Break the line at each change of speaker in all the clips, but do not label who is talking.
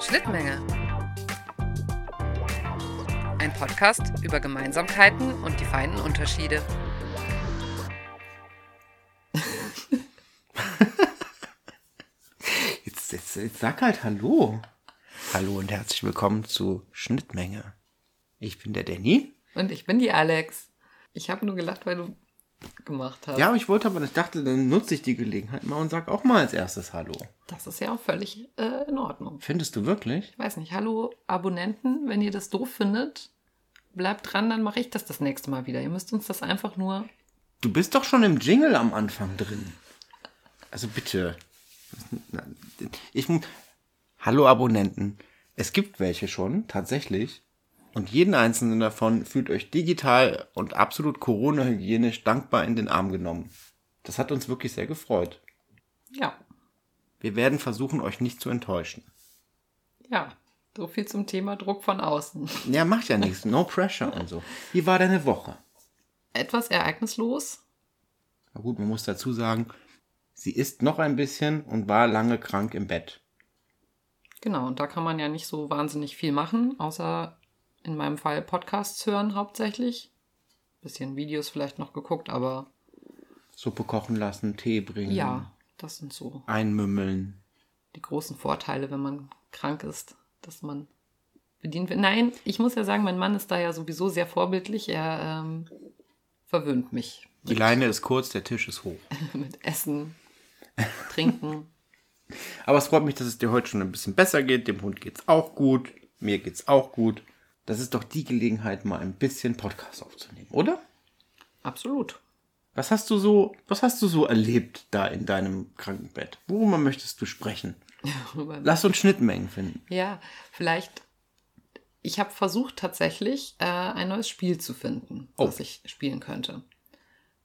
Schnittmenge. Ein Podcast über Gemeinsamkeiten und die feinen Unterschiede.
Jetzt, jetzt, jetzt sag halt Hallo. Hallo und herzlich willkommen zu Schnittmenge. Ich bin der Danny.
Und ich bin die Alex. Ich habe nur gelacht, weil du gemacht hast.
Ja, aber ich wollte aber, ich dachte, dann nutze ich die Gelegenheit mal und sag auch mal als erstes Hallo.
Das ist ja auch völlig äh, in Ordnung.
Findest du wirklich?
Ich weiß nicht, hallo Abonnenten, wenn ihr das doof findet, bleibt dran, dann mache ich das das nächste Mal wieder. Ihr müsst uns das einfach nur...
Du bist doch schon im Jingle am Anfang drin. Also bitte. Ich, hallo Abonnenten. Es gibt welche schon, tatsächlich. Und jeden einzelnen davon fühlt euch digital und absolut Corona-hygienisch dankbar in den Arm genommen. Das hat uns wirklich sehr gefreut.
Ja,
Wir werden versuchen, euch nicht zu enttäuschen.
ja, so viel zum Thema Druck von außen.
Ja, macht ja nichts. No pressure und so. Wie war deine Woche?
Etwas ereignislos.
Na gut, man muss dazu sagen, sie ist noch ein bisschen und war lange krank im Bett.
Genau, und da kann man ja nicht so wahnsinnig viel machen, außer in meinem Fall Podcasts hören hauptsächlich. Bisschen Videos vielleicht noch geguckt, aber
Suppe kochen lassen, Tee bringen,
ja, das sind so
einmümmeln.
die großen Vorteile, wenn man krank ist, dass man bedient wird. Nein, ich muss ja sagen, mein Mann ist da ja sowieso sehr vorbildlich. Er ähm, verwöhnt mich
Die Leine ist kurz, der Tisch ist hoch.
mit Essen, Trinken.
Aber es freut mich, dass es dir heute schon ein bisschen besser geht. Dem Hund geht's auch gut. Mir geht's auch gut. Das ist doch die Gelegenheit, mal ein bisschen Podcast aufzunehmen, oder?
Absolut.
Was hast du so, was hast du so erlebt da in deinem Krankenbett? Worüber möchtest du sprechen? Lass uns Schnittmengen finden.
Ja, vielleicht. Ich habe versucht tatsächlich äh, ein neues Spiel zu finden,
Oh.
das ich spielen könnte.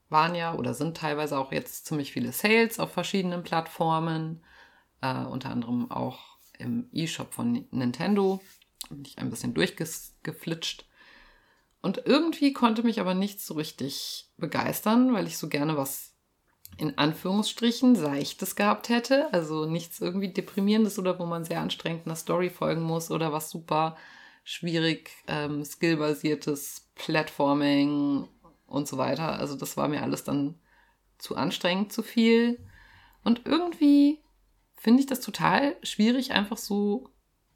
Waren ja oder sind teilweise auch jetzt ziemlich viele Sales auf verschiedenen Plattformen, äh, unter anderem auch im E-Shop von Nintendo. Bin ich ein bisschen durchgeflitscht. Und irgendwie konnte mich aber nicht so richtig begeistern, weil ich so gerne was in Anführungsstrichen Seichtes gehabt hätte. Also nichts irgendwie Deprimierendes oder wo man sehr anstrengend einer Story folgen muss oder was super schwierig, ähm, skillbasiertes Platforming und so weiter. Also das war mir alles dann zu anstrengend, zu viel. Und irgendwie finde ich das total schwierig, einfach so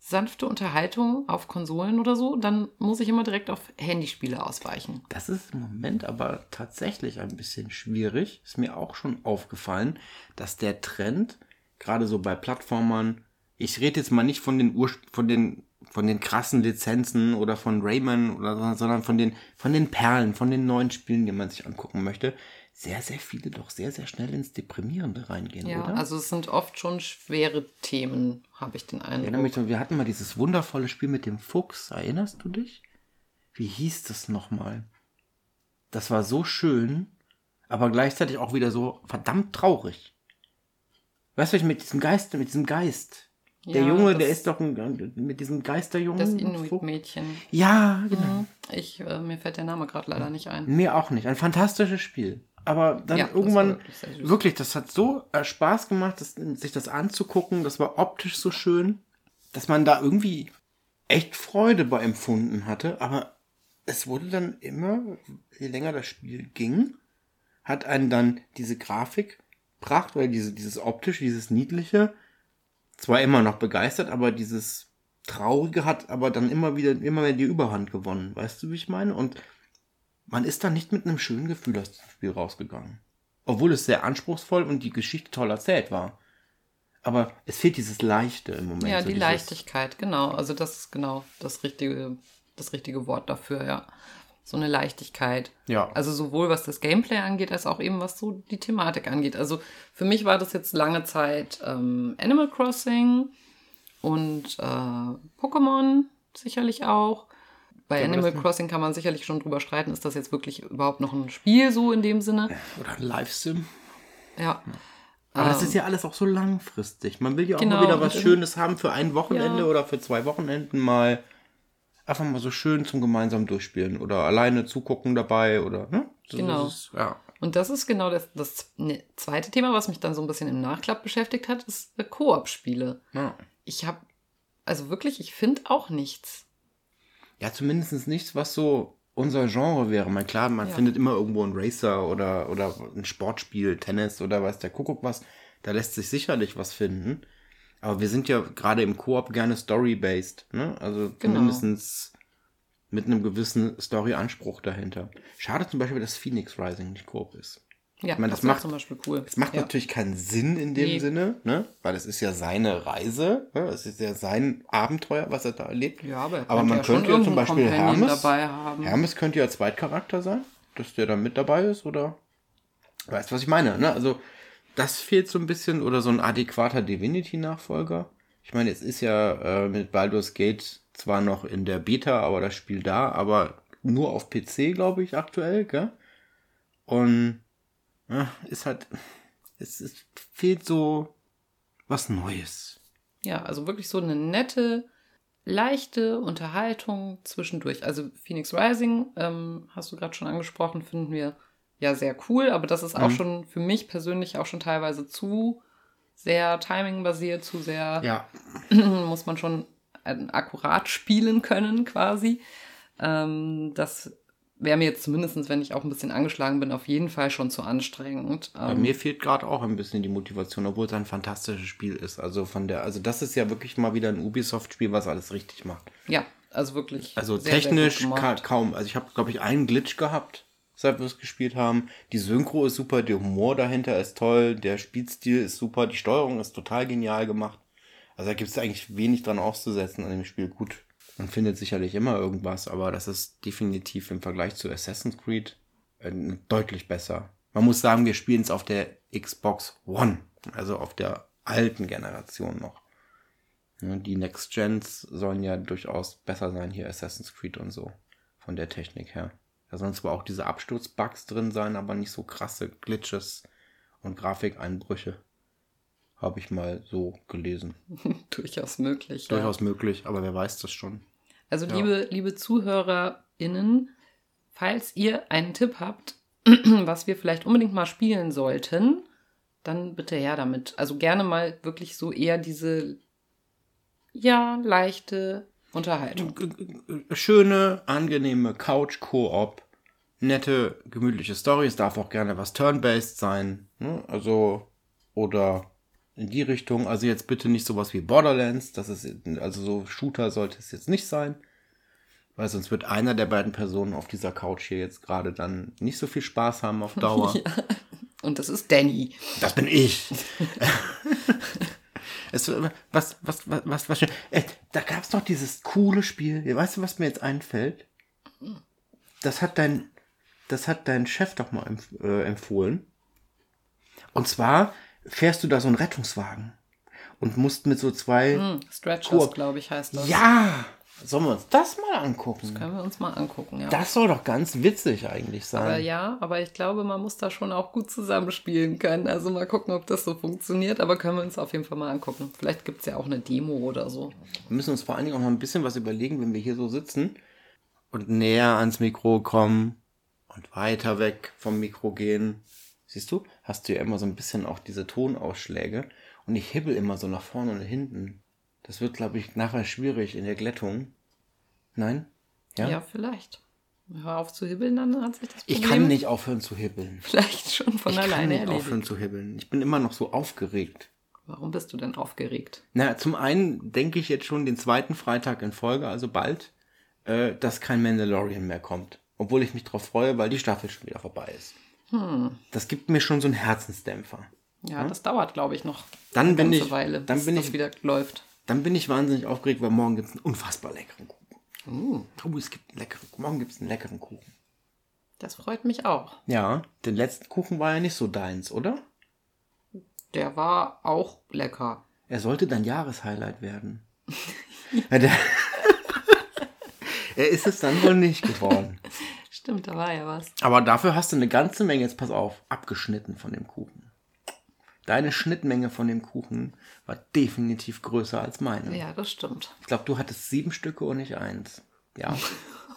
sanfte Unterhaltung auf Konsolen oder so. Dann muss ich immer direkt auf Handyspiele ausweichen.
Das ist im Moment aber tatsächlich ein bisschen schwierig. Ist mir auch schon aufgefallen, dass der Trend, gerade so bei Plattformern, ich rede jetzt mal nicht von den Ur von den von den krassen Lizenzen oder von Rayman oder so, sondern von den von den Perlen, von den neuen Spielen, die man sich angucken möchte, sehr sehr viele doch sehr sehr schnell ins Deprimierende reingehen,
Ja,
oder?
also es sind oft schon schwere Themen, habe ich den
Ich erinnere
Eindruck.
mich, wir hatten mal dieses wundervolle Spiel mit dem Fuchs. Erinnerst du dich? Wie hieß das nochmal? Das war so schön, aber gleichzeitig auch wieder so verdammt traurig. Weißt du, mit diesem Geist, mit diesem Geist. Der
Ja,
Junge,
das-
der ist doch ein, mit diesem Geisterjungen.
Das. Inuit-Mädchen.
Ja, genau.
Mhm. Ich, äh, mir fällt der Name gerade leider nicht ein.
Mir auch nicht. Ein fantastisches Spiel. Aber dann
Ja,
irgendwann,
wirklich
wirklich, das hat so äh, Spaß gemacht, das, sich das anzugucken. Das war optisch so schön, dass man da irgendwie echt Freude bei empfunden hatte. Aber es wurde dann immer, je länger das Spiel ging, hat einen dann diese Grafik Pracht oder diese, dieses optisch, dieses niedliche, zwar immer noch begeistert, aber dieses Traurige hat aber dann immer wieder, immer mehr die Überhand gewonnen. Weißt du, wie ich meine? Und man ist dann nicht mit einem schönen Gefühl aus dem Spiel rausgegangen. Obwohl es sehr anspruchsvoll und die Geschichte toll erzählt war. Aber es fehlt dieses Leichte im Moment.
Ja,
so
die
dieses-
Leichtigkeit, genau. Also das ist genau das richtige, das richtige Wort dafür, ja. So eine Leichtigkeit.
Ja.
Also sowohl was das Gameplay angeht, als auch eben was so die Thematik angeht. Also für mich war das jetzt lange Zeit ähm, Animal Crossing und äh, Pokémon sicherlich auch. Bei
Ja,
Animal Crossing kann man sicherlich schon drüber streiten, ist das jetzt wirklich überhaupt noch ein Spiel so in dem Sinne?
Oder ein Live-Sim.
Ja.
Aber das ist ja alles auch so langfristig. Man will ja auch
Genau,
mal wieder was Schönes haben für ein Wochenende
Ja.
oder für zwei Wochenenden mal. Einfach mal so schön zum gemeinsam durchspielen oder alleine zugucken dabei oder, ne? So,
Genau.
Ist, ja.
Und das ist genau das, das ne, zweite Thema, was mich dann so ein bisschen im Nachklapp beschäftigt hat, ist äh, Koop-Spiele.
ja.
Ich habe also wirklich, ich finde auch nichts.
Ja, zumindest nichts, was so unser Genre wäre. Man, klar, man
Ja.
findet immer irgendwo einen Racer oder, oder ein Sportspiel, Tennis oder weiß der Kuckuck was. Da lässt sich sicherlich was finden. Aber wir sind ja gerade im Koop gerne story-based. Ne? Also
Genau.
zumindestens mit einem gewissen Story-Anspruch dahinter. Schade zum Beispiel, dass Phoenix Rising nicht Koop ist.
Ja,
Ich meine,
das,
das macht-
zum Beispiel cool.
Es macht
ja.
natürlich keinen Sinn in dem
Nee.
Sinne, ne? weil es ist ja seine Reise. Ne? Es ist ja sein Abenteuer, was er da erlebt.
Ja, aber, er
Aber man
ja
könnte ja zum Beispiel
Companion
Hermes,
dabei haben.
Hermes könnte ja Zweitcharakter sein, dass der dann mit dabei ist, oder? Weißt du, was ich meine? Ne? Also, das fehlt so ein bisschen, oder so ein adäquater Divinity-Nachfolger. Ich meine, es ist ja äh, mit Baldur's Gate zwar noch in der Beta, aber das Spiel da, aber nur auf PC, glaube ich, aktuell, gell? Und ist halt, es, es fehlt so was Neues.
Ja, also wirklich so eine nette, leichte Unterhaltung zwischendurch. Also Phoenix Rising, ähm, hast du gerade schon angesprochen, finden wir ja sehr cool, aber das ist auch
Mhm.
schon für mich persönlich auch schon teilweise zu sehr timingbasiert, zu sehr
Ja,
muss man schon äh, akkurat spielen können quasi. Ähm, das wäre mir jetzt zumindest, wenn ich auch ein bisschen angeschlagen bin, auf jeden Fall schon zu anstrengend.
Bei
Ähm,
mir fehlt gerade auch ein bisschen die Motivation, obwohl es ein fantastisches Spiel ist. Also von der, also das ist ja wirklich mal wieder ein Ubisoft-Spiel, was alles richtig macht.
ja, also wirklich.
Also
sehr, sehr
technisch
gut
ka kaum. Also ich habe, glaube ich, einen Glitch gehabt, seit wir es gespielt haben. Die Synchro ist super, der Humor dahinter ist toll, der Spielstil ist super, die Steuerung ist total genial gemacht. Also da gibt es eigentlich wenig dran auszusetzen an dem Spiel. Gut, man findet sicherlich immer irgendwas, aber das ist definitiv im Vergleich zu Assassin's Creed äh, deutlich besser. Man muss sagen, wir spielen es auf der Xbox One, also auf der alten Generation noch. Die Next Gens sollen ja durchaus besser sein, hier Assassin's Creed und so, von der Technik her. Da sollen zwar auch diese Absturzbugs drin sein, aber nicht so krasse Glitches und Grafikeinbrüche. Habe ich mal so gelesen.
Durchaus möglich. Ja.
Durchaus möglich, aber wer weiß das schon.
Also,
Ja.
liebe, liebe ZuhörerInnen, falls ihr einen Tipp habt, was wir vielleicht unbedingt mal spielen sollten, dann bitte her damit. Also gerne mal wirklich so eher diese, ja, leichte Unterhaltung.
Schöne, angenehme Couch-Koop, nette, gemütliche Story. Es darf auch gerne was Turn-based sein. Ne? Also, oder in die Richtung. Also jetzt bitte nicht sowas wie Borderlands. Das ist, also so Shooter sollte es jetzt nicht sein. Weil sonst wird einer der beiden Personen auf dieser Couch hier jetzt gerade dann nicht so viel Spaß haben auf Dauer.
Und das ist Danny.
Das bin ich. es, was, was, was, was, was, äh, da gab es doch dieses coole Spiel. Weißt du, was mir jetzt einfällt? Das hat dein, das hat dein Chef doch mal empf äh, empfohlen. Und zwar fährst du da so einen Rettungswagen und musst mit so zwei.
Hm, Stretchers, glaube ich, heißt das.
Ja! Sollen wir uns das mal angucken?
Können wir uns mal angucken, ja.
Das soll doch ganz witzig eigentlich sein.
Aber ja, aber ich glaube, man muss da schon auch gut zusammenspielen können. Also mal gucken, ob das so funktioniert. Aber können wir uns auf jeden Fall mal angucken. Vielleicht gibt es ja auch eine Demo oder so.
Wir müssen uns vor allen Dingen auch noch ein bisschen was überlegen, wenn wir hier so sitzen und näher ans Mikro kommen und weiter weg vom Mikro gehen. Siehst du, hast du ja immer so ein bisschen auch diese Tonausschläge und ich hibbel immer so nach vorne und hinten. Das wird, glaube ich, nachher schwierig in der Glättung. Nein?
Ja,
Ja?
vielleicht. Hör auf zu hibbeln, dann hat sich das
Ich
Problem
kann nicht aufhören zu hibbeln.
vielleicht schon von
ich kann
alleine
nicht
erledigt.
aufhören zu hibbeln. Ich bin immer noch so aufgeregt.
Warum bist du denn aufgeregt?
Na, zum einen denke ich jetzt schon den zweiten Freitag in Folge, also bald, äh, dass kein Mandalorian mehr kommt. Obwohl ich mich darauf freue, weil die Staffel schon wieder vorbei ist.
Hm.
Das gibt mir schon so einen Herzensdämpfer.
Ja, das dauert, glaube ich, noch
Dann
eine
bin
ganze
ich-
Weile,
dann
bis
bin
das
ich-
wieder läuft.
Dann bin ich wahnsinnig aufgeregt, weil morgen gibt es einen unfassbar leckeren Kuchen.
Uh,
Oh, es gibt einen leckeren Morgen gibt es einen leckeren Kuchen.
das freut mich auch.
Ja, den letzten Kuchen war ja nicht so deins, oder?
Der war auch lecker.
Er sollte dein Jahreshighlight werden. Ja, er ist es dann wohl nicht geworden.
Stimmt, da war ja was.
Aber dafür hast du eine ganze Menge, jetzt pass auf, abgeschnitten von dem Kuchen. Deine Schnittmenge von dem Kuchen war definitiv größer als meine.
Ja, das stimmt.
Ich glaube, du hattest sieben Stücke und nicht eins. Ja.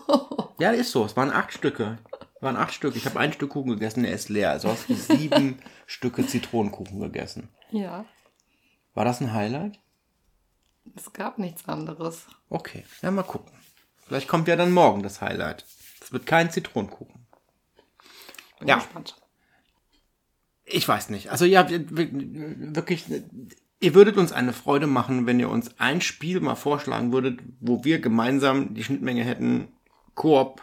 ja, ist so. Es waren acht Stücke. Es waren acht Stücke. Ich habe ein Stück Kuchen gegessen, der ist leer. Also hast du sieben Stücke Zitronenkuchen gegessen.
Ja.
War das ein Highlight?
Es gab nichts anderes.
Okay, ja, mal gucken. Vielleicht kommt ja dann morgen das Highlight. Es wird kein Zitronenkuchen.
Bin
Ja.
gespannt.
Ich weiß nicht. Also ja, wir- wir- wirklich, ihr würdet uns eine Freude machen, wenn ihr uns ein Spiel mal vorschlagen würdet, wo wir gemeinsam die Schnittmenge hätten, Koop,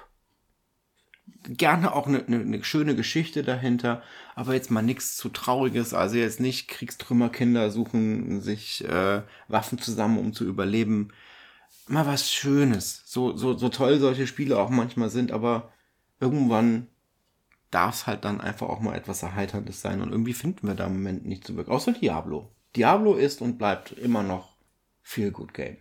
gerne auch eine, eine, eine schöne Geschichte dahinter, aber jetzt mal nichts zu Trauriges, also jetzt nicht Kriegstrümmerkinder suchen sich äh, Waffen zusammen, um zu überleben. Mal was Schönes. So, so, so toll solche Spiele auch manchmal sind, aber irgendwann darf es halt dann einfach auch mal etwas Erheiterndes sein. Und irgendwie finden wir da im Moment nicht so wirklich. Außer Diablo. Diablo ist und bleibt immer noch viel Good Game.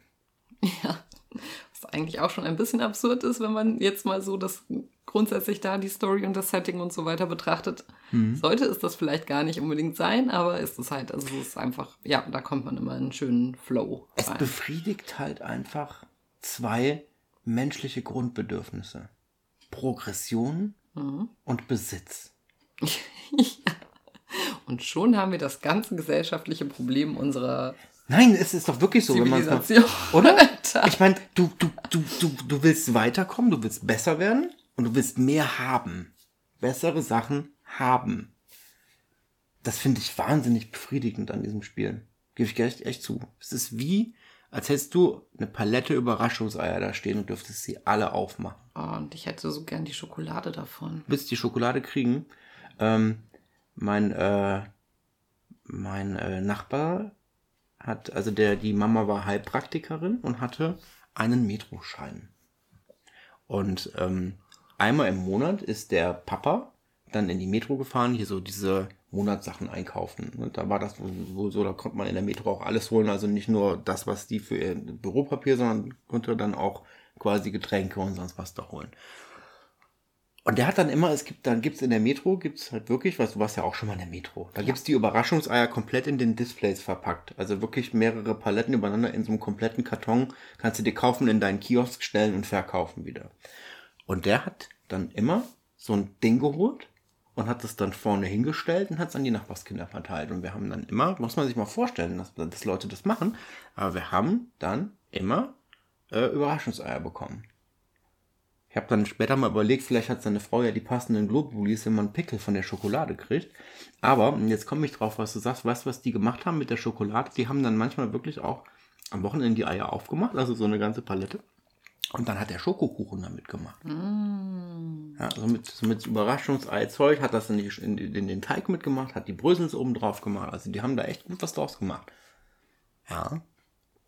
Was eigentlich auch schon ein bisschen absurd ist, wenn man jetzt mal so das grundsätzlich da die Story und das Setting und so weiter betrachtet. Sollte es das vielleicht gar nicht unbedingt sein, aber ist es halt, also es ist einfach, ja, da kommt man immer in einen schönen Flow
Es
rein.
befriedigt halt einfach zwei menschliche Grundbedürfnisse. Progression und Besitz.
Und schon haben wir das ganze gesellschaftliche Problem unserer
Nein, es ist doch wirklich so, wenn man
Zivilisation.
Oder? Ich meine, du, du, du, du, du willst weiterkommen, du willst besser werden und du willst mehr haben. Bessere Sachen haben. Das finde ich wahnsinnig befriedigend an diesem Spiel. Gebe ich echt, echt zu. Es ist wie, als hättest du eine Palette Überraschungseier da stehen und dürftest sie alle aufmachen.
Oh, und ich hätte so gern die Schokolade davon.
willst die Schokolade kriegen. Ähm, mein äh, mein äh, Nachbar hat, also der, die Mama war Heilpraktikerin und hatte einen Metroschein. Und ähm, einmal im Monat ist der Papa dann in die Metro gefahren, hier so diese Monatssachen einkaufen. Und da war das wohl so, da konnte man in der Metro auch alles holen, also nicht nur das, was die für ihr Büropapier, sondern konnte dann auch quasi Getränke und sonst was da holen. Und der hat dann immer, es gibt, dann gibt's in der Metro, gibt's halt wirklich, was du warst ja auch schon mal in der Metro. Da gibt's die Überraschungseier komplett in den Displays verpackt. Also wirklich mehrere Paletten übereinander in so einem kompletten Karton. Kannst du dir kaufen, in deinen Kiosk stellen und verkaufen wieder. Und der hat dann immer so ein Ding geholt und hat es dann vorne hingestellt und hat es an die Nachbarskinder verteilt. Und wir haben dann immer, muss man sich mal vorstellen, dass, dass Leute das machen, aber wir haben dann immer äh, Überraschungseier bekommen. Ich habe dann später mal überlegt, vielleicht hat seine Frau ja die passenden Globulis, wenn man Pickel von der Schokolade kriegt. Aber, jetzt komme ich drauf, was du sagst, weißt du, was die gemacht haben mit der Schokolade? Die haben dann manchmal wirklich auch am Wochenende die Eier aufgemacht, also so eine ganze Palette. Und dann hat der Schokokuchen damit gemacht. Ja, so mit, so mit Überraschungsei-Zeug hat das in, die, in, in den Teig mitgemacht, hat die Brösels oben drauf gemacht. Also die haben da echt gut was draus gemacht. Ja.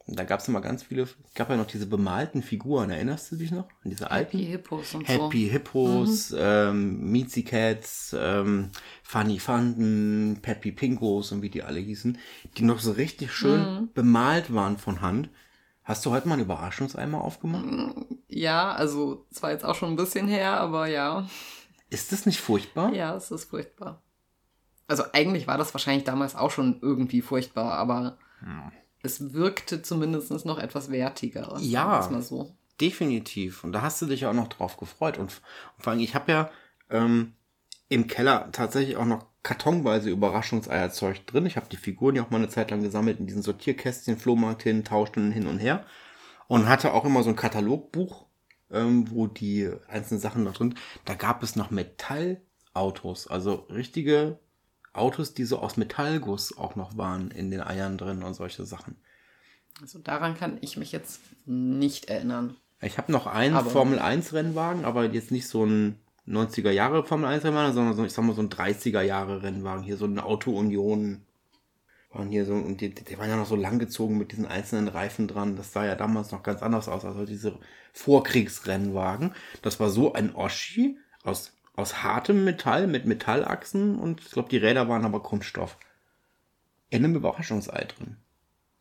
Und da gab es immer ganz viele, es gab ja noch diese bemalten Figuren, erinnerst du dich noch? An diese alten?
Happy Hippos und so.
Happy Hippos, ähm, Miezi Cats, ähm, Funny Fanden, Peppy Pinkos und wie die alle hießen, die noch so richtig schön bemalt waren von Hand. Hast du heute mal einen Überraschungseimer aufgemacht?
Ja, also zwar jetzt auch schon ein bisschen her, aber ja.
Ist das nicht furchtbar?
Ja, es ist furchtbar. Also eigentlich war das wahrscheinlich damals auch schon irgendwie furchtbar, aber es wirkte zumindest noch etwas wertiger.
Ja.
so.
Definitiv. Und da hast du dich auch noch drauf gefreut. Und, und vor allem, ich habe ja ähm, im Keller tatsächlich auch noch kartonweise Überraschungseierzeug drin. Ich habe die Figuren ja auch mal eine Zeit lang gesammelt in diesen Sortierkästchen, Flohmarkt hin, tauschten hin und her. Und hatte auch immer so ein Katalogbuch, ähm, wo die einzelnen Sachen noch drin. Da gab es noch Metallautos, also richtige Autos, die so aus Metallguss auch noch waren in den Eiern drin und solche Sachen.
Also daran kann ich mich jetzt nicht erinnern.
Ich habe noch einen Formel 1 Rennwagen, aber jetzt nicht so ein 90er Jahre Formel 1 Rennwagen, sondern so, ich sag mal so ein 30er Jahre Rennwagen. Hier so eine Auto Union. Waren hier so, und die, die waren ja noch so langgezogen mit diesen einzelnen Reifen dran. Das sah ja damals noch ganz anders aus, als diese Vorkriegsrennwagen. Das war so ein Oschi aus, aus hartem Metall mit Metallachsen und ich glaube, die Räder waren aber Kunststoff. In einem Überraschungsei drin.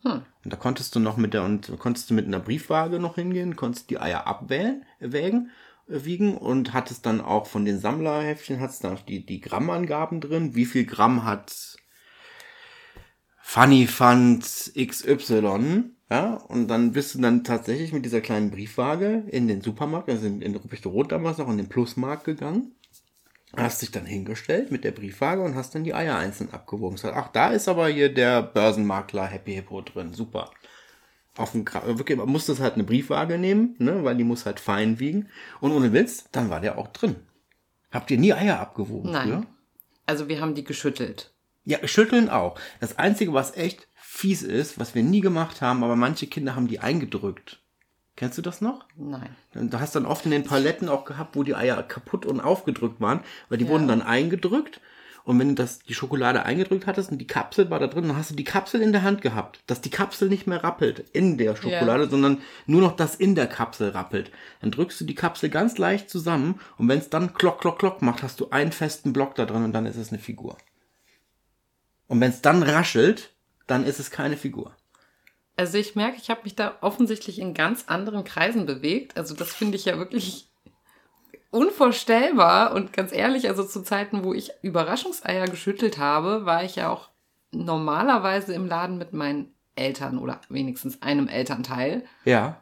Hm.
Und da konntest du noch mit der und konntest du mit einer Briefwaage noch hingehen, konntest die Eier abwägen, wägen, äh, wiegen und hattest dann auch von den Sammlerheftchen hattest dann auch die, die Grammangaben drin, wie viel Gramm hat Funny Fund XY, ja, und dann bist du dann tatsächlich mit dieser kleinen Briefwaage in den Supermarkt, also in, in Ruppichte Rot damals noch, in den Plusmarkt gegangen, hast dich dann hingestellt mit der Briefwaage und hast dann die Eier einzeln abgewogen. Gesagt, ach, da ist aber hier der Börsenmakler Happy Hippo drin, super. Auf dem wirklich, man musste halt eine Briefwaage nehmen, ne, weil die muss halt fein wiegen. Und ohne Witz, dann war der auch drin. Habt ihr nie Eier abgewogen?
Nein.
Früher?
Also wir haben die geschüttelt.
Ja, schütteln auch. Das Einzige, was echt fies ist, was wir nie gemacht haben, aber manche Kinder haben die eingedrückt. Kennst du das noch?
Nein.
Du hast dann oft in den Paletten auch gehabt, wo die Eier kaputt und aufgedrückt waren, weil die
Ja.
wurden dann eingedrückt. Und wenn du das, die Schokolade eingedrückt hattest und die Kapsel war da drin, dann hast du die Kapsel in der Hand gehabt, dass die Kapsel nicht mehr rappelt in der Schokolade, sondern nur noch das in der Kapsel rappelt. Dann drückst du die Kapsel ganz leicht zusammen und wenn es dann klock, klock, klock macht, hast du einen festen Block da drin und dann ist es eine Figur. Und wenn es dann raschelt, dann ist es keine Figur.
Also ich merke, ich habe mich da offensichtlich in ganz anderen Kreisen bewegt. Also das finde ich ja wirklich unvorstellbar. Und ganz ehrlich, also zu Zeiten, wo ich Überraschungseier geschüttelt habe, war ich ja auch normalerweise im Laden mit meinen Eltern oder wenigstens einem Elternteil.
Ja.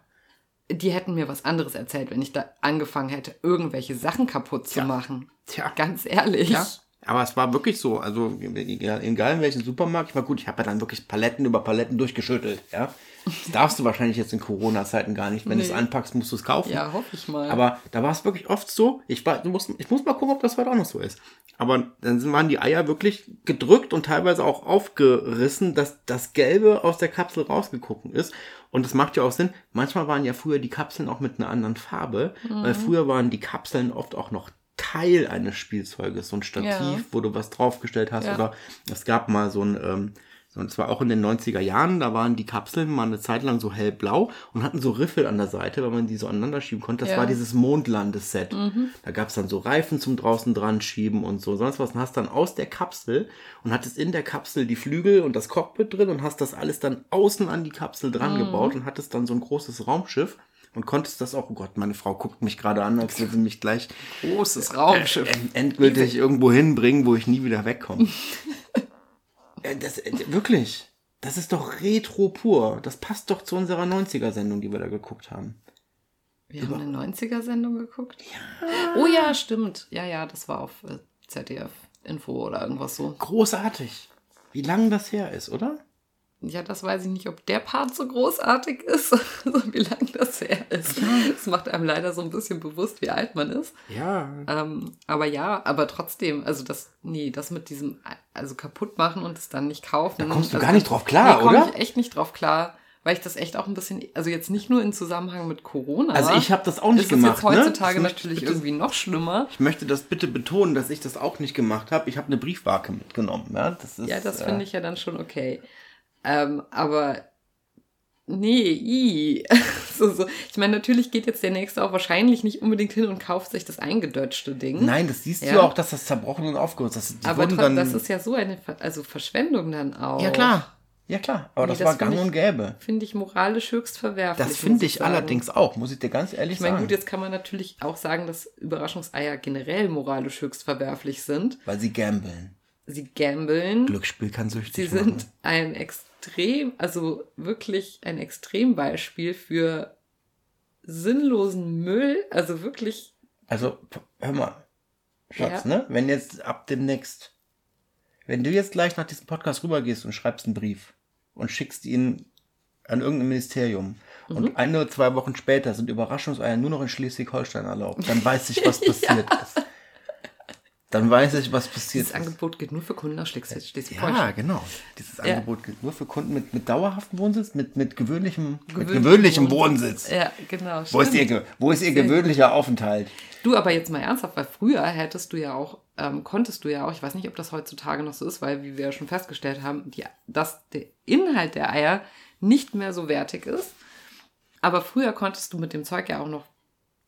Die hätten mir was anderes erzählt, wenn ich da angefangen hätte, irgendwelche Sachen kaputt zu
Tja.
machen.
Tja.
Ganz ehrlich.
Ja, aber es war wirklich so. Also egal in welchem Supermarkt, ich war gut, ich habe ja dann wirklich Paletten über Paletten durchgeschüttelt. Ja, das darfst du wahrscheinlich jetzt in Corona-Zeiten gar nicht. Wenn du es
Nee.
anpackst, musst du es kaufen.
Ja, hoffe ich mal.
Aber da war es wirklich oft so. Ich, war, musst, ich muss mal gucken, ob das heute auch noch so ist. Aber dann waren die Eier wirklich gedrückt und teilweise auch aufgerissen, dass das Gelbe aus der Kapsel rausgeguckt ist. Und das macht ja auch Sinn. Manchmal waren ja früher die Kapseln auch mit einer anderen Farbe, weil früher waren die Kapseln oft auch noch Teil eines Spielzeuges, so ein Stativ,
Ja.
wo du was draufgestellt hast.
Ja.
Oder es gab mal so ein, ähm, und zwar auch in den 90er Jahren, da waren die Kapseln mal eine Zeit lang so hellblau und hatten so Riffel an der Seite, weil man die so aneinander schieben konnte. Das
Ja.
war dieses Mondlandeset. Da gab es dann so Reifen zum draußen dran schieben und so sonst was. Und hast dann aus der Kapsel und hattest in der Kapsel die Flügel und das Cockpit drin und hast das alles dann außen an die Kapsel dran gebaut und hattest dann so ein großes Raumschiff und konntest das auch, oh Gott, meine Frau guckt mich gerade an, als würde sie mich gleich
Großes Raumschiff.
end- endgültig irgendwo hinbringen, wo ich nie wieder wegkomme. Äh, das, äh, wirklich, das ist doch Retro pur. Das passt doch zu unserer 90er-Sendung, die wir da geguckt haben.
Wir haben eine 90er-Sendung geguckt. Ja. Oh ja, stimmt. Ja, ja, das war auf äh, ZDF Info oder irgendwas so.
Großartig. Wie lang das her ist, oder?
Ja, das weiß ich nicht, ob der Part so großartig ist, also wie lang das her ist. Das macht einem leider so ein bisschen bewusst, wie alt man ist.
Ja.
Ähm, aber ja, aber trotzdem, also das, nee, das mit diesem, also kaputt machen und es dann nicht kaufen.
Da kommst du
also
gar nicht drauf klar,
nee, komm
oder?
ich echt nicht drauf klar, weil ich das echt auch ein bisschen, also jetzt nicht nur in Zusammenhang mit Corona.
Also ich habe das auch nicht
ist
gemacht.
Es jetzt heutzutage
ne? Das möchte ich
natürlich
bitte-
irgendwie noch schlimmer.
Ich möchte das bitte betonen, dass ich das auch nicht gemacht habe. Ich habe eine Briefmarke mitgenommen. Ja, das, ist,
Ja, das
äh,
finde ich ja dann schon okay. Ähm, aber nee, i. so, so. Ich meine, natürlich geht jetzt der Nächste auch wahrscheinlich nicht unbedingt hin und kauft sich das eingedeutschte Ding.
Nein, das siehst
Ja.
du auch, dass das zerbrochen und aufgehört ist.
Aber trotzdem,
dann,
das ist ja so eine Ver also Verschwendung dann auch.
Ja, klar. Ja, klar. Aber
Nee,
das,
das
war gang
ich-
und gäbe.
Finde ich moralisch höchst verwerflich.
Das finde ich
sagen.
allerdings auch, muss ich dir ganz ehrlich
Ich meine,
sagen.
gut, jetzt kann man natürlich auch sagen, dass Überraschungseier generell moralisch höchst verwerflich sind.
Weil sie gambeln.
Sie gambeln.
Glücksspiel kann süchtig
Sie sind
machen.
ein extrem, also wirklich ein Extrembeispiel für sinnlosen Müll. Also wirklich,
Also, hör mal, Schatz,
Ja.
ne? Wenn jetzt ab demnächst, wenn du jetzt gleich nach diesem Podcast rübergehst und schreibst einen Brief und schickst ihn an irgendein Ministerium
Mhm.
und ein oder zwei Wochen später sind Überraschungseier nur noch in Schleswig-Holstein erlaubt, dann weiß ich, was passiert ist. Dann weiß ich, was passiert
dieses
ist.
Angebot geht nur für Kunden aus Schleswig-
Ja,
Schleswig-Holstein.
genau. Dieses
Ja.
Angebot gilt nur für Kunden mit, mit dauerhaftem Wohnsitz, mit, mit gewöhnlichem, mit
Gewöhnlichem
gewöhnlichem Wohnsitz.
Ja, genau.
Wo ist, ihr, wo ist ihr gewöhnlicher Aufenthalt?
Du, aber jetzt mal ernsthaft, weil früher hättest du ja auch, ähm, konntest du ja auch, ich weiß nicht, ob das heutzutage noch so ist, weil, wie wir ja schon festgestellt haben, die, dass der Inhalt der Eier nicht mehr so wertig ist. Aber früher konntest du mit dem Zeug ja auch noch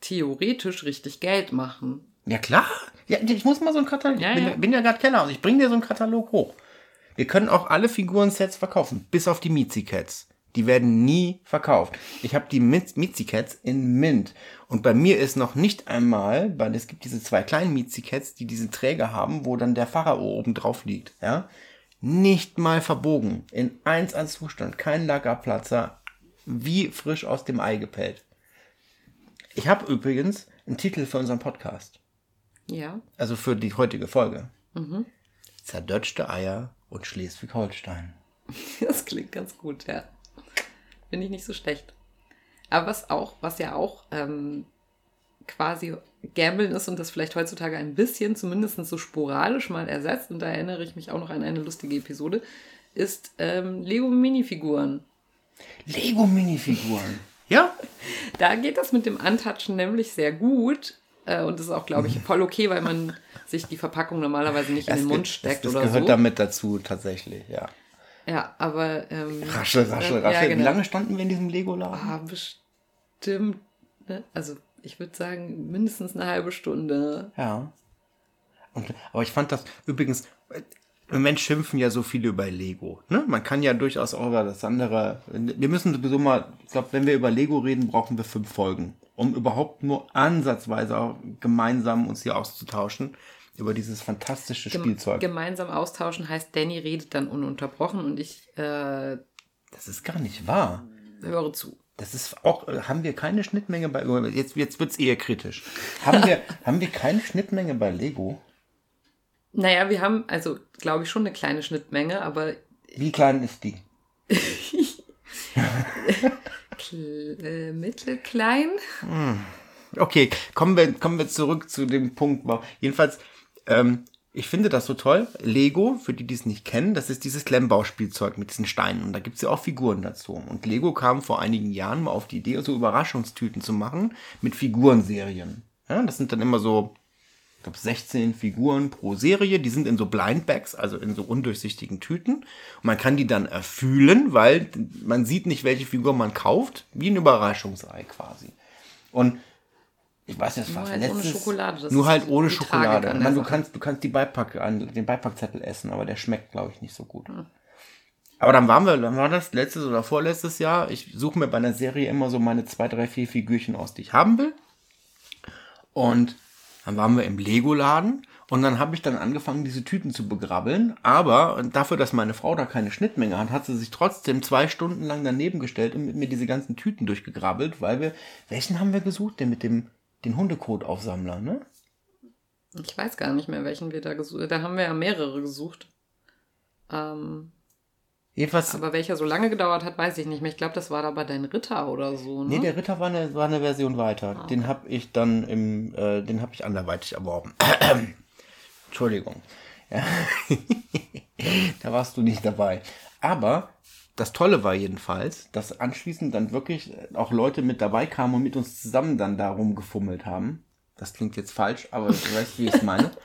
theoretisch richtig Geld machen.
Ja, klar. Ja, ich muss mal so einen Katalog.
Ja,
ich bin
ja.
bin ja gerade Kenner und ich bringe dir so einen Katalog hoch. Wir können auch alle Figurensets verkaufen, bis auf die Mizi Cats. Die werden nie verkauft. Ich habe die Mizi Cats in Mint. Und bei mir ist noch nicht einmal, weil es gibt diese zwei kleinen Mizi Cats, die diese Träger haben, wo dann der Pharao oben drauf liegt. Ja? Nicht mal verbogen. In 1 Zustand. Kein Lagerplatzer. Wie frisch aus dem Ei gepellt. Ich habe übrigens einen Titel für unseren Podcast.
Ja.
Also für die heutige Folge. Zerdötschte Eier und Schleswig-Holstein.
Das klingt ganz gut, ja. Finde ich nicht so schlecht. Aber was auch, was ja auch ähm, quasi Gambeln ist und das vielleicht heutzutage ein bisschen, zumindest so sporadisch mal ersetzt, und da erinnere ich mich auch noch an eine lustige Episode, ist ähm, Lego-Minifiguren.
Lego-Minifiguren. Ja?
Da geht das mit dem Antatschen nämlich sehr gut. Äh, und das ist auch, glaube ich, voll okay, weil man sich die Verpackung normalerweise nicht in den Mund steckt
das, das
oder
gehört
so.
damit dazu, tatsächlich, ja.
Ja, aber. Ähm,
Raschel, raschel, raschel.
Ja, genau.
Wie lange standen wir in diesem Lego-Laden?
Ah, bestimmt. Ne? Also, ich würde sagen, mindestens eine halbe Stunde.
Ja. Und, aber ich fand das übrigens, im Moment schimpfen ja so viele über Lego. Ne? Man kann ja durchaus auch über das andere. Wir müssen sowieso mal, ich glaube, wenn wir über Lego reden, brauchen wir fünf Folgen, um überhaupt nur ansatzweise auch gemeinsam uns hier auszutauschen über dieses fantastische
Gem
Spielzeug.
Gemeinsam austauschen heißt, Danny redet dann ununterbrochen und ich äh,
Das ist gar nicht wahr.
höre zu.
Das ist auch, haben wir keine Schnittmenge bei, jetzt, jetzt wird's eher kritisch. Haben wir, haben wir keine Schnittmenge bei Lego?
Naja, wir haben also, glaube ich, schon eine kleine Schnittmenge, aber
Wie klein ist die?
kl äh, mittelklein.
Okay, kommen wir, kommen wir zurück zu dem Punkt. Jedenfalls, ähm, ich finde das so toll. Lego, für die, die es nicht kennen, das ist dieses Klemmbauspielzeug mit diesen Steinen. Und da gibt's ja auch Figuren dazu. Und Lego kam vor einigen Jahren mal auf die Idee, so Überraschungstüten zu machen mit Figurenserien. Ja, das sind dann immer so, glaube, 16 Figuren pro Serie. Die sind in so Blindbags, also in so undurchsichtigen Tüten. Und man kann die dann erfüllen, weil man sieht nicht, welche Figur man kauft. Wie ein Überraschungsei quasi. Und ich weiß nicht, das war
halt ohne
letztes,
Schokolade, das
Nur halt ohne Schokolade. Ich meine, du kannst, du kannst die Beipack, den Beipackzettel essen, aber der schmeckt, glaube ich, nicht so gut.
Hm.
Aber dann waren wir, dann war das letztes oder vorletztes Jahr. Ich suche mir bei einer Serie immer so meine zwei, drei, vier Figürchen aus, die ich haben will. Und dann waren wir im Lego-Laden und dann habe ich dann angefangen, diese Tüten zu begrabbeln. Aber dafür, dass meine Frau da keine Schnittmenge hat, hat sie sich trotzdem zwei Stunden lang daneben gestellt und mit mir diese ganzen Tüten durchgegrabbelt, weil wir, welchen haben wir gesucht? Den mit dem, den Hundekot-Aufsammler, ne?
Ich weiß gar nicht mehr, welchen wir da gesucht Da haben wir ja mehrere gesucht. Ähm,
Jedenfalls,
aber welcher so lange gedauert hat, weiß ich nicht mehr. Ich glaube, das war aber dein Ritter oder so. Ne?
nee, der Ritter war eine, war eine Version weiter. Den habe ich dann im, äh, den habe ich anderweitig erworben. Entschuldigung. Ja. da warst du nicht dabei. Aber das Tolle war jedenfalls, dass anschließend dann wirklich auch Leute mit dabei kamen und mit uns zusammen dann da rumgefummelt haben. Das klingt jetzt falsch, aber du weißt, wie ich es meine.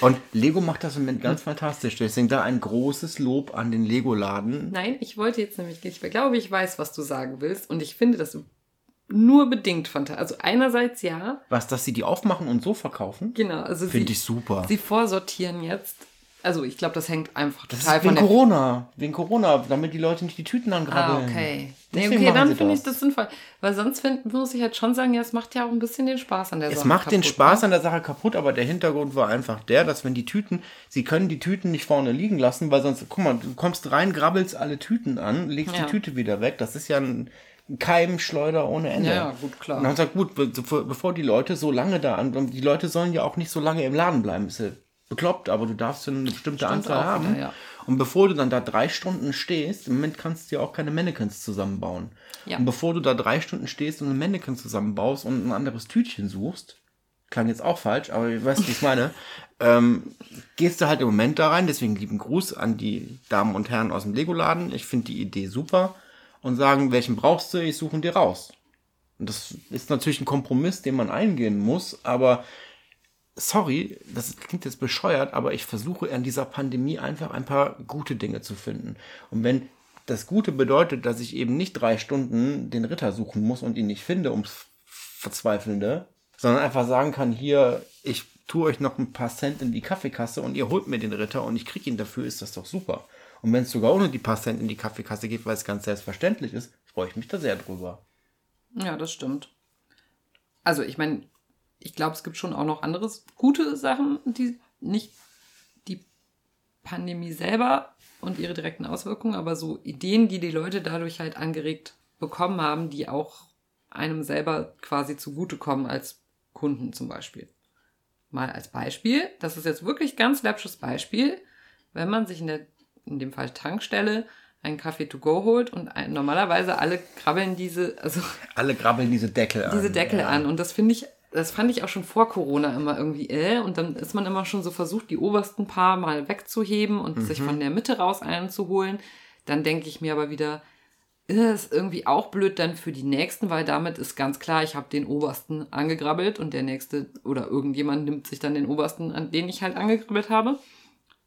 Und Lego macht das im Moment ganz fantastisch. Deswegen da ein großes Lob an den Lego-Laden.
Nein, ich wollte jetzt nämlich, ich glaube, ich weiß, was du sagen willst. Und ich finde das nur bedingt fantastisch. Also einerseits ja,
Was, dass sie die aufmachen und so verkaufen?
genau. Also
Finde ich super.
sie vorsortieren jetzt. Also ich glaube, das hängt einfach
Das
total
ist wegen
von der
Corona. Wegen Corona, damit die Leute nicht die Tüten
Ah,
angrabbeln.
okay. Nee, okay, dann
sie
finde ich
das.
das sinnvoll. Weil sonst find, muss ich halt schon sagen, ja, es macht ja auch ein bisschen den Spaß an der
Es
Sache.
macht den
kaputt,
Spaß
ne?
an der Sache kaputt, aber der Hintergrund war einfach der, dass wenn die Tüten, sie können die Tüten nicht vorne liegen lassen, weil sonst, guck mal, du kommst rein, grabbelst alle Tüten an, legst
Ja.
die Tüte wieder weg. Das ist ja ein Keimschleuder ohne Ende.
Ja, gut, klar.
Und dann sagt, gut, be- bevor bevor die Leute so lange da an, die Leute sollen ja auch nicht so lange im Laden bleiben. Ist ja bekloppt, aber du darfst ja eine bestimmte
Stimmt
Anzahl haben.
wieder, ja.
Und bevor du dann da drei Stunden stehst, im Moment kannst du ja auch keine Mannequins zusammenbauen.
Ja.
Und bevor du da drei Stunden stehst und ein Mannequin zusammenbaust und ein anderes Tütchen suchst, klang jetzt auch falsch, aber ich weiß, wie ich meine, ähm, gehst du halt im Moment da rein. Deswegen lieben Gruß an die Damen und Herren aus dem Lego-Laden. Ich finde die Idee super und sagen, welchen brauchst du, ich suche ihn dir raus. Und das ist natürlich ein Kompromiss, den man eingehen muss, aber sorry, das klingt jetzt bescheuert, aber ich versuche an dieser Pandemie einfach ein paar gute Dinge zu finden. Und wenn das Gute bedeutet, dass ich eben nicht drei Stunden den Ritter suchen muss und ihn nicht finde, ums Verzweifelnde, sondern einfach sagen kann, hier, ich tue euch noch ein paar Cent in die Kaffeekasse und ihr holt mir den Ritter und ich kriege ihn dafür, ist das doch super. Und wenn es sogar ohne die paar Cent in die Kaffeekasse geht, weil es ganz selbstverständlich ist, freue ich mich da sehr drüber.
Ja, das stimmt. Also, ich meine, ich glaube, es gibt schon auch noch andere gute Sachen, die nicht die Pandemie selber und ihre direkten Auswirkungen, aber so Ideen, die die Leute dadurch halt angeregt bekommen haben, die auch einem selber quasi zugutekommen als Kunden zum Beispiel. Mal als Beispiel, das ist jetzt wirklich ganz läppsches Beispiel, wenn man sich in der, in dem Fall Tankstelle, einen Kaffee to go holt und ein, normalerweise alle krabbeln diese, also
Alle grabbeln diese Deckel an.
diese Deckel
ja.
an. Und das finde ich, das fand ich auch schon vor Corona immer irgendwie äh. Und dann ist man immer schon so versucht, die obersten paar mal wegzuheben und
Mhm.
sich von der Mitte raus einzuholen. Dann denke ich mir aber wieder, ist irgendwie auch blöd dann für die nächsten, weil damit ist ganz klar, ich habe den obersten angegrabbelt und der nächste oder irgendjemand nimmt sich dann den obersten, an den ich halt angegrabbelt habe.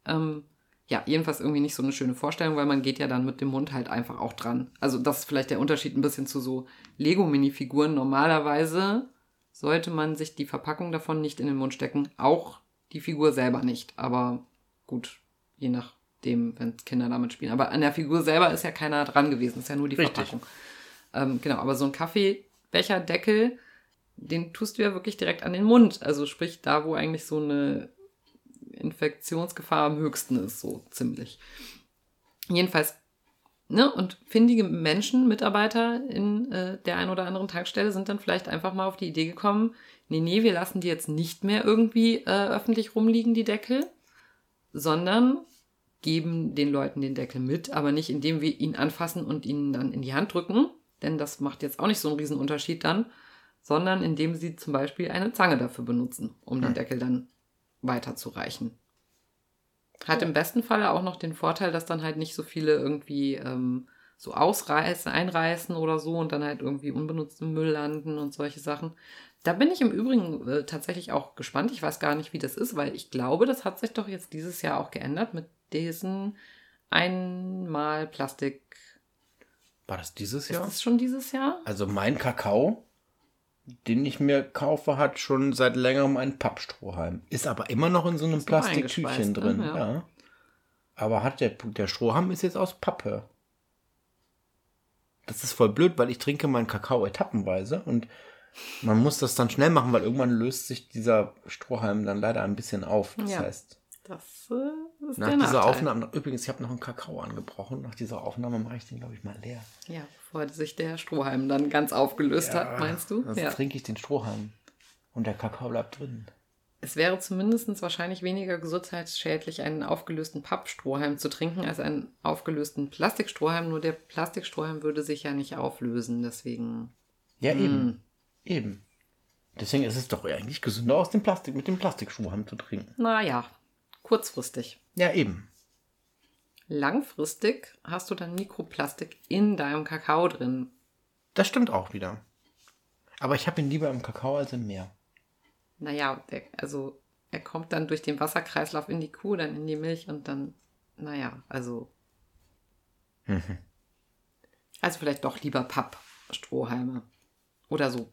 Ähm, ja, jedenfalls irgendwie nicht so eine schöne Vorstellung, weil man geht ja dann mit dem Mund halt einfach auch dran. Also das ist vielleicht der Unterschied ein bisschen zu so Lego-Minifiguren. Normalerweise sollte man sich die Verpackung davon nicht in den Mund stecken. Auch die Figur selber nicht. Aber gut, je nachdem, wenn Kinder damit spielen. Aber an der Figur selber ist ja keiner dran gewesen. Ist ja nur die
Richtig.
Verpackung. Ähm, genau, aber so ein Kaffeebecherdeckel, den tust du ja wirklich direkt an den Mund. Also sprich, da, wo eigentlich so eine Infektionsgefahr am höchsten ist, so ziemlich. Jedenfalls, ne, und findige Menschen, Mitarbeiter in äh, der einen oder anderen Tankstelle sind dann vielleicht einfach mal auf die Idee gekommen, nee, nee, wir lassen die jetzt nicht mehr irgendwie äh, öffentlich rumliegen, die Deckel, sondern geben den Leuten den Deckel mit, aber nicht indem wir ihn anfassen und ihn dann in die Hand drücken, denn das macht jetzt auch nicht so einen riesen Unterschied dann, sondern indem sie zum Beispiel eine Zange dafür benutzen, um den
Hm.
Deckel dann weiterzureichen. Hat im besten Falle auch noch den Vorteil, dass dann halt nicht so viele irgendwie ähm, so ausreißen, einreißen oder so und dann halt irgendwie unbenutzt im Müll landen und solche Sachen. Da bin ich im Übrigen äh, tatsächlich auch gespannt. Ich weiß gar nicht, wie das ist, weil ich glaube, das hat sich doch jetzt dieses Jahr auch geändert mit diesen einmal Plastik.
War das dieses
Ist
Jahr?
das schon dieses Jahr?
Also mein Kakao, den ich mir kaufe, hat schon seit längerem einen Pappstrohhalm. Ist aber immer noch in so einem Plastiktütchen
eingeschweißt,
drin.
ne? Ja.
Ja. Aber hat der, der Strohhalm ist jetzt aus Pappe. Das ist voll blöd, weil ich trinke meinen Kakao etappenweise und man muss das dann schnell machen, weil irgendwann löst sich dieser Strohhalm dann leider ein bisschen auf. Das
Ja.
heißt,
Das äh,
nach dieser
Nachteil.
Aufnahme, übrigens, ich habe noch einen Kakao angebrochen. Nach dieser Aufnahme mache ich den, glaube ich, mal leer.
Ja, bevor sich der Strohhalm dann ganz aufgelöst hat, meinst du?
Sonst
Ja.
trinke ich den Strohhalm. Und der Kakao bleibt drin.
Es wäre zumindest wahrscheinlich weniger gesundheitsschädlich, einen aufgelösten Pappstrohhalm zu trinken, als einen aufgelösten Plastikstrohhalm. Nur der Plastikstrohhalm würde sich ja nicht auflösen, deswegen.
Ja,
Hm.
eben. Eben. Deswegen ist es doch eigentlich gesünder, aus dem Plastik, mit dem Plastikstrohhalm zu trinken.
Naja, kurzfristig.
Ja, eben.
Langfristig hast du dann Mikroplastik in deinem Kakao drin.
Das stimmt auch wieder. Aber ich habe ihn lieber im Kakao als im Meer.
Naja, der, also er kommt dann durch den Wasserkreislauf in die Kuh, dann in die Milch und dann, naja, also. Also vielleicht doch lieber Pappstrohhalme. Oder so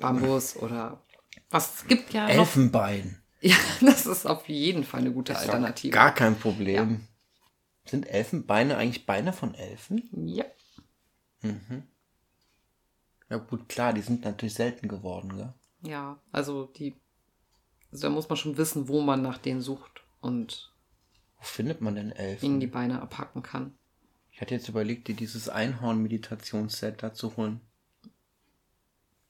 Bambus oder was. Es gibt ja noch.
Elfenbein.
Ja, das ist auf jeden Fall eine gute Alternative.
Gar kein Problem. Sind Elfenbeine eigentlich Beine von Elfen?
Ja.
Ja gut, klar, die sind natürlich selten geworden, gell?
Ja, also die. Also da muss man schon wissen, wo man nach denen sucht und
Wo findet man denn
ihnen
Elfen?
die Beine abhacken kann.
Ich hatte jetzt überlegt, dir dieses Einhorn-Meditationsset da zu holen.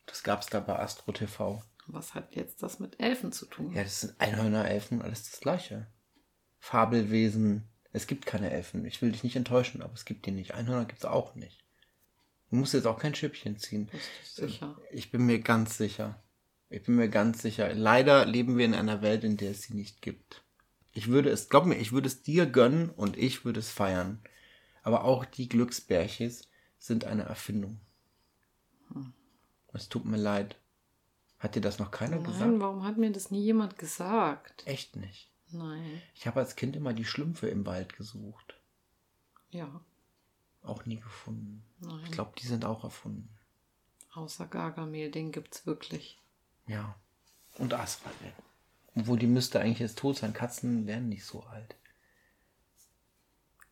Das gab's da bei Astro TV.
Was hat jetzt das mit Elfen zu tun?
Ja, das sind Einhörner, Elfen, alles das gleiche. Fabelwesen. Es gibt keine Elfen. Ich will dich nicht enttäuschen, aber es gibt die nicht. Einhörner gibt's auch nicht. Du musst jetzt auch kein Schippchen ziehen.
Sicher?
Ich bin mir ganz sicher. Ich bin mir ganz sicher. Leider leben wir in einer Welt, in der es sie nicht gibt. Ich würde es, glaub mir, ich würde es dir gönnen und ich würde es feiern. Aber auch die Glücksbärchis sind eine Erfindung. Es tut mir leid. Hat dir das noch keiner gesagt?
Nein, warum hat mir das nie jemand gesagt?
Echt nicht.
Nein.
Ich habe als Kind immer die Schlümpfe im Wald gesucht.
Ja,
Auch nie gefunden.
Nein.
Ich glaube, die sind auch erfunden.
außer Gargamel, den gibt's wirklich.
Ja. Und Asrael. Obwohl, die müsste eigentlich jetzt tot sein. Katzen werden nicht so alt.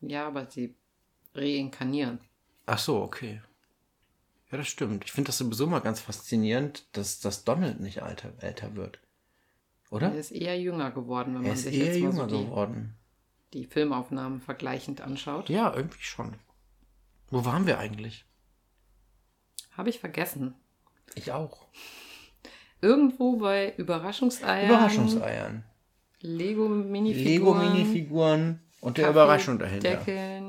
Ja, aber sie reinkarnieren.
Ach so, okay. Ja, das stimmt. Ich finde das sowieso mal ganz faszinierend, dass, dass Donald nicht alter, älter wird. Oder?
Er ist eher jünger geworden, wenn
Er
man sich jetzt mal so die, die Filmaufnahmen vergleichend anschaut.
Ja, irgendwie schon. Wo waren wir eigentlich?
Habe ich vergessen.
Ich auch.
Irgendwo bei Überraschungseiern.
Überraschungseiern.
Lego Minifiguren.
Lego-Minifiguren und der Überraschung dahinter.
Deckeln.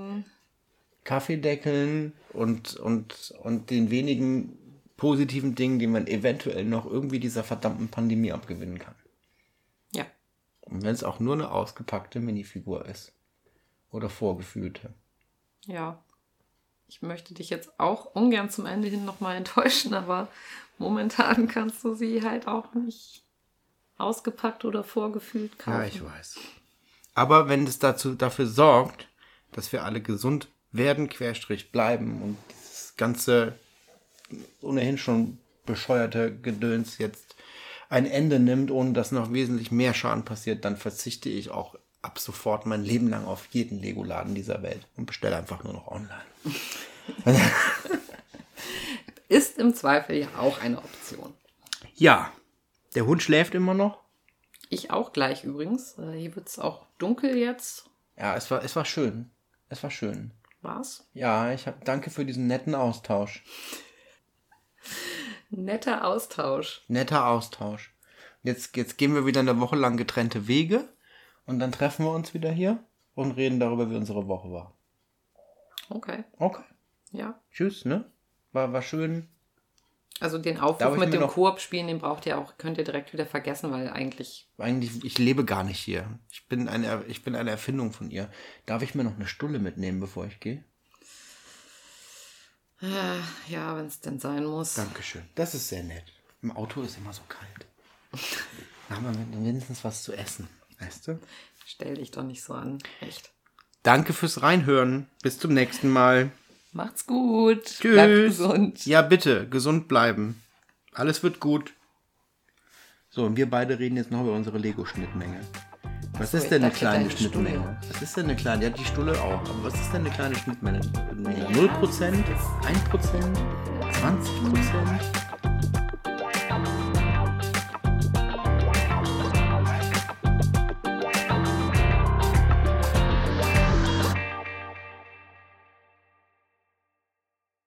Kaffeedeckeln und, und, und den wenigen positiven Dingen, die man eventuell noch irgendwie dieser verdammten Pandemie abgewinnen kann.
Ja.
Und wenn es auch nur eine ausgepackte Minifigur ist. Oder vorgefühlte.
Ja. Ich möchte dich jetzt auch ungern zum Ende hin nochmal enttäuschen, aber momentan kannst du sie halt auch nicht ausgepackt oder vorgefühlt kaufen.
Ja, ich weiß. Aber wenn es dazu, dafür sorgt, dass wir alle gesund werden, Querstrich bleiben und dieses ganze ohnehin schon bescheuerte Gedöns jetzt ein Ende nimmt, ohne dass noch wesentlich mehr Schaden passiert, dann verzichte ich auch ab sofort mein Leben lang auf jeden Lego-Laden dieser Welt und bestelle einfach nur noch online.
Ist im Zweifel ja auch eine Option.
ja, der Hund schläft immer noch.
Ich auch gleich übrigens. Äh, Hier wird es auch dunkel jetzt.
Ja, es war, es war schön. Es war schön.
War's?
Ja, ich hab, danke für diesen netten Austausch.
Netter Austausch.
Netter Austausch. Jetzt, jetzt gehen wir wieder eine Woche lang getrennte Wege und dann treffen wir uns wieder hier und reden darüber, wie unsere Woche war.
Okay.
Okay.
Ja.
Tschüss, ne? War, war schön.
Also den Aufruf mit dem
noch-
Koop-Spielen, den braucht ihr auch, könnt ihr direkt wieder vergessen, weil eigentlich.
Eigentlich, ich lebe gar nicht hier. Ich bin eine, ich bin eine Erfindung von ihr. Darf ich mir noch eine Stulle mitnehmen, bevor ich gehe?
Äh, ja, wenn es denn sein muss.
Dankeschön. Das ist sehr nett. Im Auto ist immer so kalt. Da haben wir wenigstens was zu essen. Weißt du?
Stell dich doch nicht so an. Echt.
Danke fürs Reinhören. Bis zum nächsten Mal.
Macht's gut.
Tschüss.
Bleibt gesund.
Ja, bitte. Gesund bleiben. Alles wird gut. So, und wir beide reden jetzt noch über unsere Lego-Schnittmenge. Was
So,
ist denn eine kleine. Schnittmenge? Was ist denn eine kleine? Ja, die Stulle auch. Aber was ist denn eine kleine Schnittmenge? 0%? 1%? 20%?